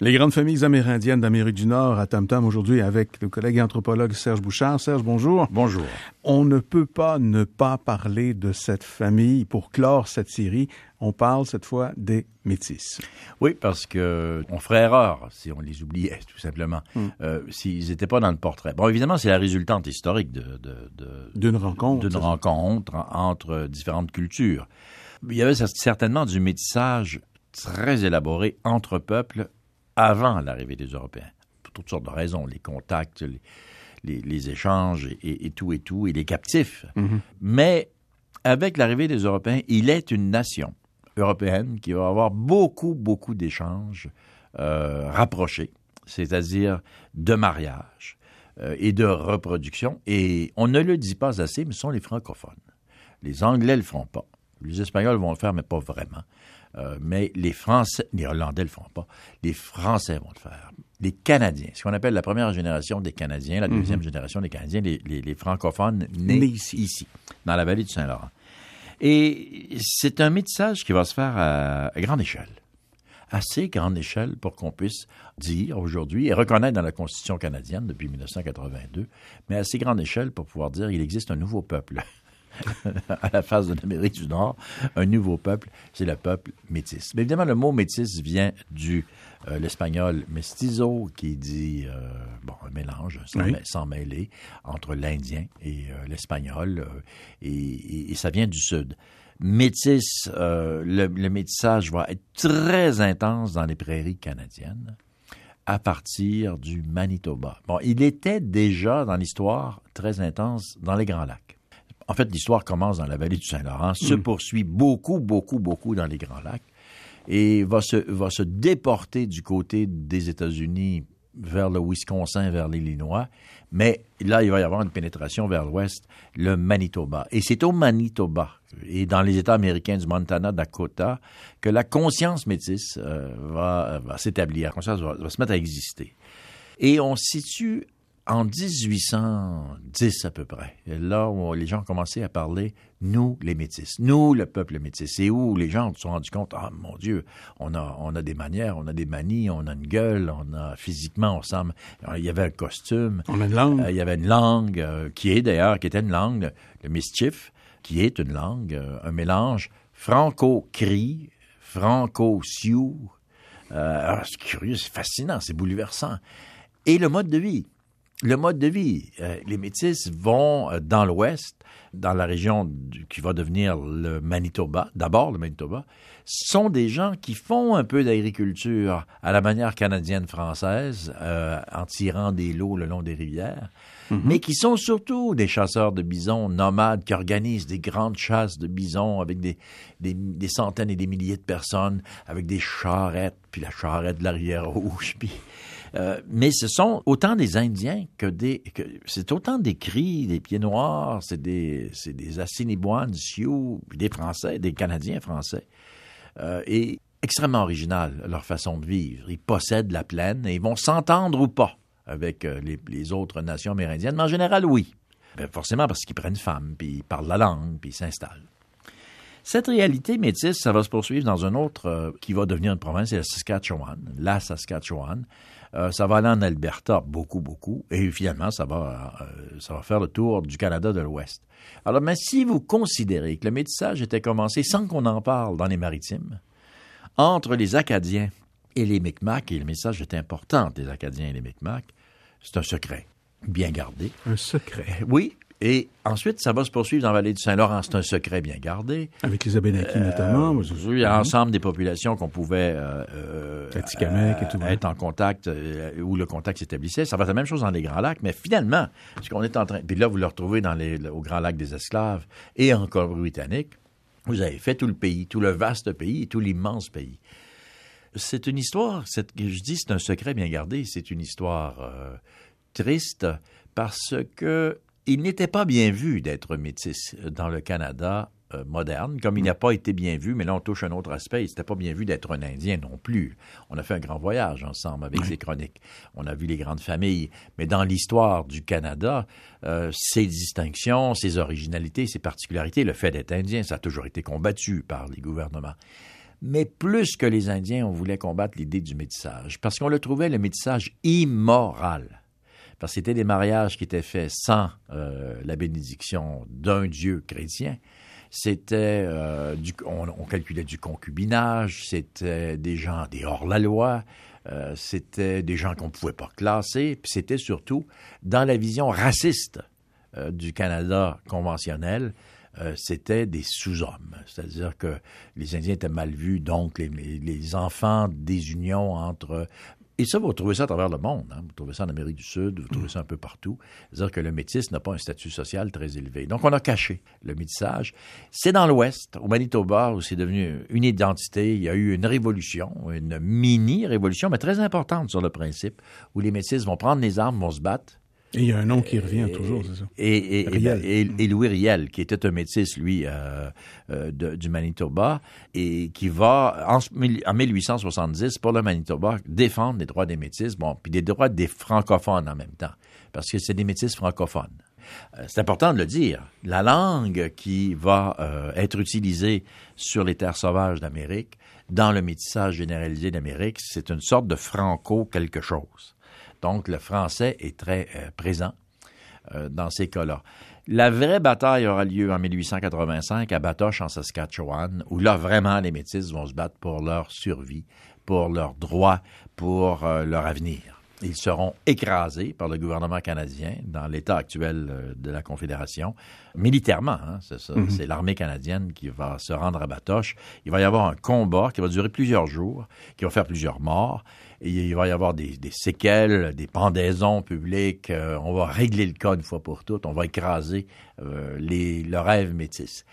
Les grandes familles amérindiennes d'Amérique du Nord à Tam Tam aujourd'hui avec le collègue anthropologue Serge Bouchard. Serge, bonjour. Bonjour. On ne peut pas ne pas parler de cette famille pour clore cette série. On parle cette fois des métis. Oui, parce que on ferait erreur si on les oubliait, tout simplement, hmm. euh, s'ils n'étaient pas dans le portrait. Bon, évidemment, c'est la résultante historique de, d'une rencontre, d'une rencontre entre différentes cultures. Il y avait certainement du métissage très élaboré entre peuples avant l'arrivée des Européens, pour toutes sortes de raisons, les contacts, les, échanges et, tout et tout, et les captifs. Mhm. Mais avec l'arrivée des Européens, il est une nation européenne qui va avoir beaucoup, beaucoup d'échanges euh, rapprochés, c'est-à-dire de mariage euh, et de reproduction. Et on ne le dit pas assez, mais ce sont les francophones. Les Anglais ne le font pas. Les Espagnols vont le faire, mais pas vraiment. Euh, mais les Français, les Hollandais le font pas, les Français vont le faire. Les Canadiens, ce qu'on appelle la première génération des Canadiens, la deuxième mhm. génération des Canadiens, les, francophones nés ici. dans la vallée du Saint-Laurent. Et c'est un métissage qui va se faire à, grande échelle assez grande échelle pour qu'on puisse dire aujourd'hui et reconnaître dans la Constitution canadienne depuis 1982, mais assez grande échelle pour pouvoir dire qu'il existe un nouveau peuple à la face de l'Amérique du Nord, un nouveau peuple, c'est le peuple métis. Mais évidemment, le mot métis vient du euh, l'espagnol mestizo, qui dit euh, bon un mélange sans, mêler entre l'indien et euh, l'espagnol, et, ça vient du sud. Métis, le, le métissage va être très intense dans les prairies canadiennes à partir du Manitoba. Bon, il était déjà dans l'histoire très intense dans les Grands Lacs. En fait, l'histoire commence dans la vallée du Saint-Laurent, se mm. poursuit beaucoup, beaucoup, beaucoup dans les Grands Lacs et va se, va se déporter du côté des États-Unis vers le Wisconsin, vers l'Illinois. Mais là, il va y avoir une pénétration vers l'ouest, le Manitoba. Et c'est au Manitoba et dans les États américains du Montana, Dakota, que la conscience métisse euh, va, va s'établir, la conscience va, va, se mettre à exister. Et on situe en 1810 à peu près, là où les gens ont commencé à parler, nous les métis, nous le peuple métis, et où les gens se sont rendus compte, ah mon Dieu, on a, on a des manières, on a des manies, on a une gueule, on a physiquement, on semble, il y avait un costume, on a une langue, euh, il y avait une langue euh, qui est d'ailleurs, qui était une langue, le mischief, qui est une langue, euh, un mélange franco-cri, franco-sioux, ah, c'est curieux, c'est fascinant, c'est bouleversant. Et le mode de vie le mode de vie. Euh, les Métis vont euh, dans l'ouest, dans la région qui va devenir le Manitoba, d'abord le Manitoba, sont des gens qui font un peu d'agriculture à la manière canadienne-française, euh, en tirant des lots le long des rivières, mhm. mais qui sont surtout des chasseurs de bisons nomades qui organisent des grandes chasses de bisons avec des, des, des centaines et des milliers de personnes, avec des charrettes, puis la charrette de la rivière Rouge, puis euh, mais ce sont autant des Indiens que des. c'est autant des cris, des pieds noirs, c'est des, c'est des Assiniboines, Sioux, des Français, des Canadiens français. Euh, et extrêmement original leur façon de vivre. Ils possèdent la plaine et ils vont s'entendre ou pas avec euh, les, autres nations amérindiennes, mais en général, oui. Ben, forcément parce qu'ils prennent femme, puis ils parlent la langue, puis ils s'installent. Cette réalité métisse, ça va se poursuivre dans un autre qui va devenir une province, c'est la Saskatchewan, la Saskatchewan, euh, ça va aller en Alberta, beaucoup, beaucoup, et finalement, ça va, euh, ça va faire le tour du Canada de l'Ouest. Alors, mais si vous considérez que le métissage était commencé sans qu'on en parle dans les maritimes, entre les Acadiens et les Micmacs, et le message est important des Acadiens et les Micmacs, c'est un secret bien gardé. Un secret. Oui, et ensuite, ça va se poursuivre dans la vallée du Saint-Laurent. C'est un secret bien gardé. Avec les Abénaquis notamment. Oui, il y a ensemble des populations qu'on pouvait euh, euh, et tout être en contact, euh, où le contact s'établissait. Ça va être la même chose dans les Grands Lacs, mais finalement, ce qu'on est en train... Puis là, vous le retrouvez dans les, au Grand Lac des Esclaves et en Colombie-Britannique. Vous avez fait tout le pays, tout le vaste pays et tout l'immense pays. C'est une histoire, je dis c'est un secret bien gardé, c'est une histoire triste parce que il n'était pas bien vu d'être métis dans le Canada euh, moderne, comme il mm. n'a pas été bien vu, mais là on touche un autre aspect, il n'était pas bien vu d'être un Indien non plus. On a fait un grand voyage ensemble avec ces chroniques. On a vu les grandes familles, mais dans l'histoire du Canada, euh, ces distinctions, ces originalités, ces particularités, le fait d'être Indien, ça a toujours été combattu par les gouvernements. Mais plus que les Indiens, on voulait combattre l'idée du métissage, parce qu'on le trouvait le métissage immoral. C'était des mariages qui étaient faits sans euh, la bénédiction d'un Dieu chrétien. C'était, euh, on, calculait du concubinage, c'était des gens des hors-la-loi, euh, c'était des gens qu'on ne pouvait pas classer, puis c'était surtout dans la vision raciste du Canada conventionnel, c'était des sous-hommes. C'est-à-dire que les Indiens étaient mal vus, donc les enfants des unions entre et ça, vous trouvez ça à travers le monde. Hein. Vous trouvez ça en Amérique du Sud, vous trouvez ça un peu partout. C'est-à-dire que le métis n'a pas un statut social très élevé. Donc, on a caché le métissage. C'est dans l'Ouest, au Manitoba, où c'est devenu une identité. Il y a eu une révolution, une mini-révolution, mais très importante sur le principe, où les métis vont prendre les armes, vont se battre, et il y a un nom qui revient toujours, c'est ça. Et, et, et, Louis Riel, qui était un métis, lui, euh, euh, de, du Manitoba, et qui va, en, en, 1870, pour le Manitoba, défendre les droits des métis, bon, puis les droits des francophones en même temps, parce que c'est des métis francophones. Euh, c'est important de le dire. La langue qui va euh, être utilisée sur les terres sauvages d'Amérique, dans le métissage généralisé d'Amérique, c'est une sorte de franco quelque chose. Donc, le français est très euh, présent euh, dans ces cas-là. La vraie bataille aura lieu en 1885 à Batoche, en Saskatchewan, où là, vraiment, les Métis vont se battre pour leur survie, pour leurs droits, pour euh, leur avenir. Ils seront écrasés par le gouvernement canadien dans l'état actuel de la Confédération, militairement. Hein, c'est. Mm -hmm. C'est l'armée canadienne qui va se rendre à Batoche. Il va y avoir un combat qui va durer plusieurs jours, qui va faire plusieurs morts il va y avoir des, séquelles, des pendaisons publiques. Euh, on va régler le cas une fois pour toutes. On va écraser euh, les, le rêve métis.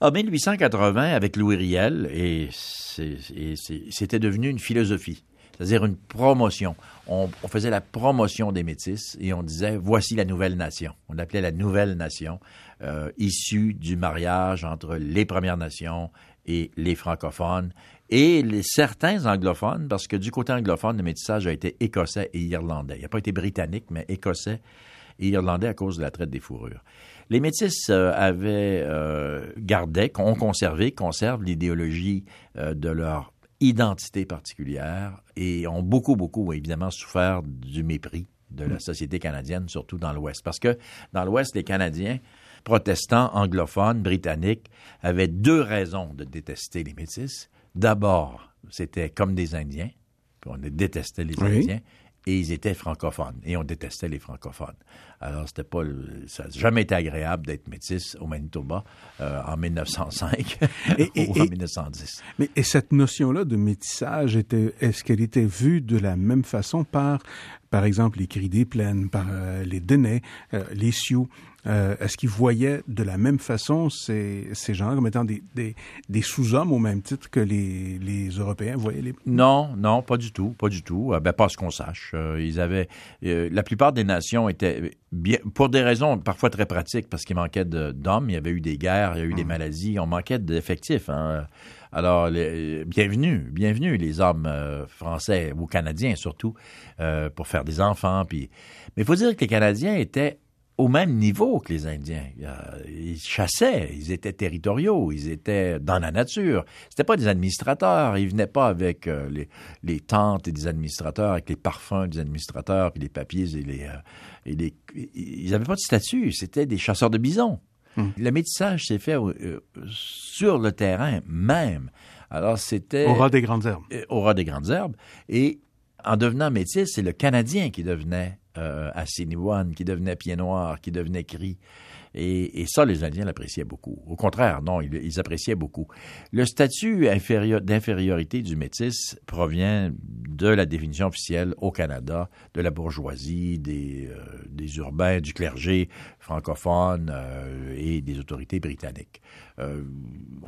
En 1880, avec Louis Riel, et c'était devenu une philosophie, c'est-à-dire une promotion. On, on, faisait la promotion des métis et on disait voici la nouvelle nation. On l'appelait la nouvelle nation, euh, issue du mariage entre les Premières Nations et les francophones et les, certains anglophones, parce que du côté anglophone, le métissage a été écossais et irlandais. Il n'a pas été britannique, mais écossais et irlandais à cause de la traite des fourrures. Les métis euh, avaient euh, gardé, ont conservé, conservent l'idéologie euh, de leur identité particulière et ont beaucoup, beaucoup, évidemment, souffert du mépris de la société canadienne, surtout dans l'Ouest. Parce que dans l'Ouest, les Canadiens protestants, anglophones, britanniques, avaient deux raisons de détester les métis. D'abord, c'était comme des Indiens, puis on détestait les oui. Indiens, et ils étaient francophones, et on détestait les francophones. Alors, c'était pas, ça n'a jamais été agréable d'être métis au Manitoba euh, en 1905 et, et, ou en 1910. Mais et cette notion-là de métissage, était, est-ce qu'elle était vue de la même façon par, par exemple, les Cris des Plaines, par euh, les Denais, euh, les Sioux? Euh, est-ce qu'ils voyaient de la même façon ces, ces gens comme étant des, des, des sous-hommes au même titre que les, les, Européens voyaient les... Non, non, pas du tout, pas du tout. Euh, ben, pas ce qu'on sache. Euh, ils avaient... Euh, la plupart des nations étaient, bien, pour des raisons parfois très pratiques, parce qu'il manquait d'hommes, il y avait eu des guerres, il y a eu mmh. des maladies, on manquait d'effectifs. Hein. Alors, les, bienvenue, bienvenue les hommes euh, français ou canadiens surtout, euh, pour faire des enfants. Puis... Mais il faut dire que les Canadiens étaient au même niveau que les Indiens. Ils chassaient, ils étaient territoriaux, ils étaient dans la nature. C'était pas des administrateurs, ils venaient pas avec euh, les, les tentes des administrateurs, avec les parfums des administrateurs, puis les papiers et les, euh, et les ils avaient pas de statut, c'était des chasseurs de bisons. Hum. Le métissage s'est fait euh, sur le terrain même. Alors c'était au ras des grandes herbes. Au ras des grandes herbes et en devenant métis, c'est le Canadien qui devenait euh, Assiniboine, qui devenait Pied Noir, qui devenait Cri. Et, ça, les Indiens l'appréciaient beaucoup. Au contraire, non, ils, appréciaient beaucoup. Le statut d'infériorité du métis provient de la définition officielle au Canada de la bourgeoisie, des, euh, urbains, du clergé francophone euh, et des autorités britanniques. Euh,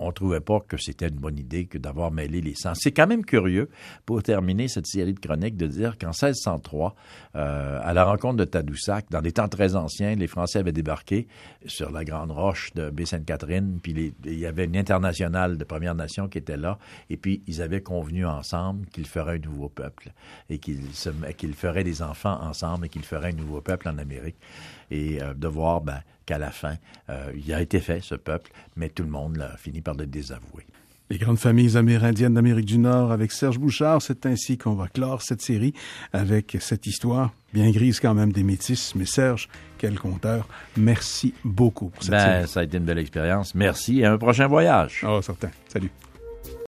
on trouvait pas que c'était une bonne idée que d'avoir mêlé les sens. C'est quand même curieux, pour terminer cette série de chroniques, de dire qu'en 1603, euh, à la rencontre de Tadoussac, dans des temps très anciens, les Français avaient débarqué sur la grande roche de Baie-Sainte-Catherine, puis il y avait une internationale de Première Nation qui était là, et puis ils avaient convenu ensemble qu'ils feraient un nouveau peuple, et qu'ils qu feraient des enfants ensemble, et qu'ils feraient un nouveau peuple en Amérique et euh, de voir ben, qu'à la fin, euh, il a été fait, ce peuple, mais tout le monde a fini par le désavouer. Les grandes familles amérindiennes d'Amérique du Nord avec Serge Bouchard, c'est ainsi qu'on va clore cette série avec cette histoire bien grise quand même des métis. Mais Serge, quel conteur. Merci beaucoup pour cette Ben, série. ça a été une belle expérience. Merci et à un prochain voyage. Oh, certain. Salut.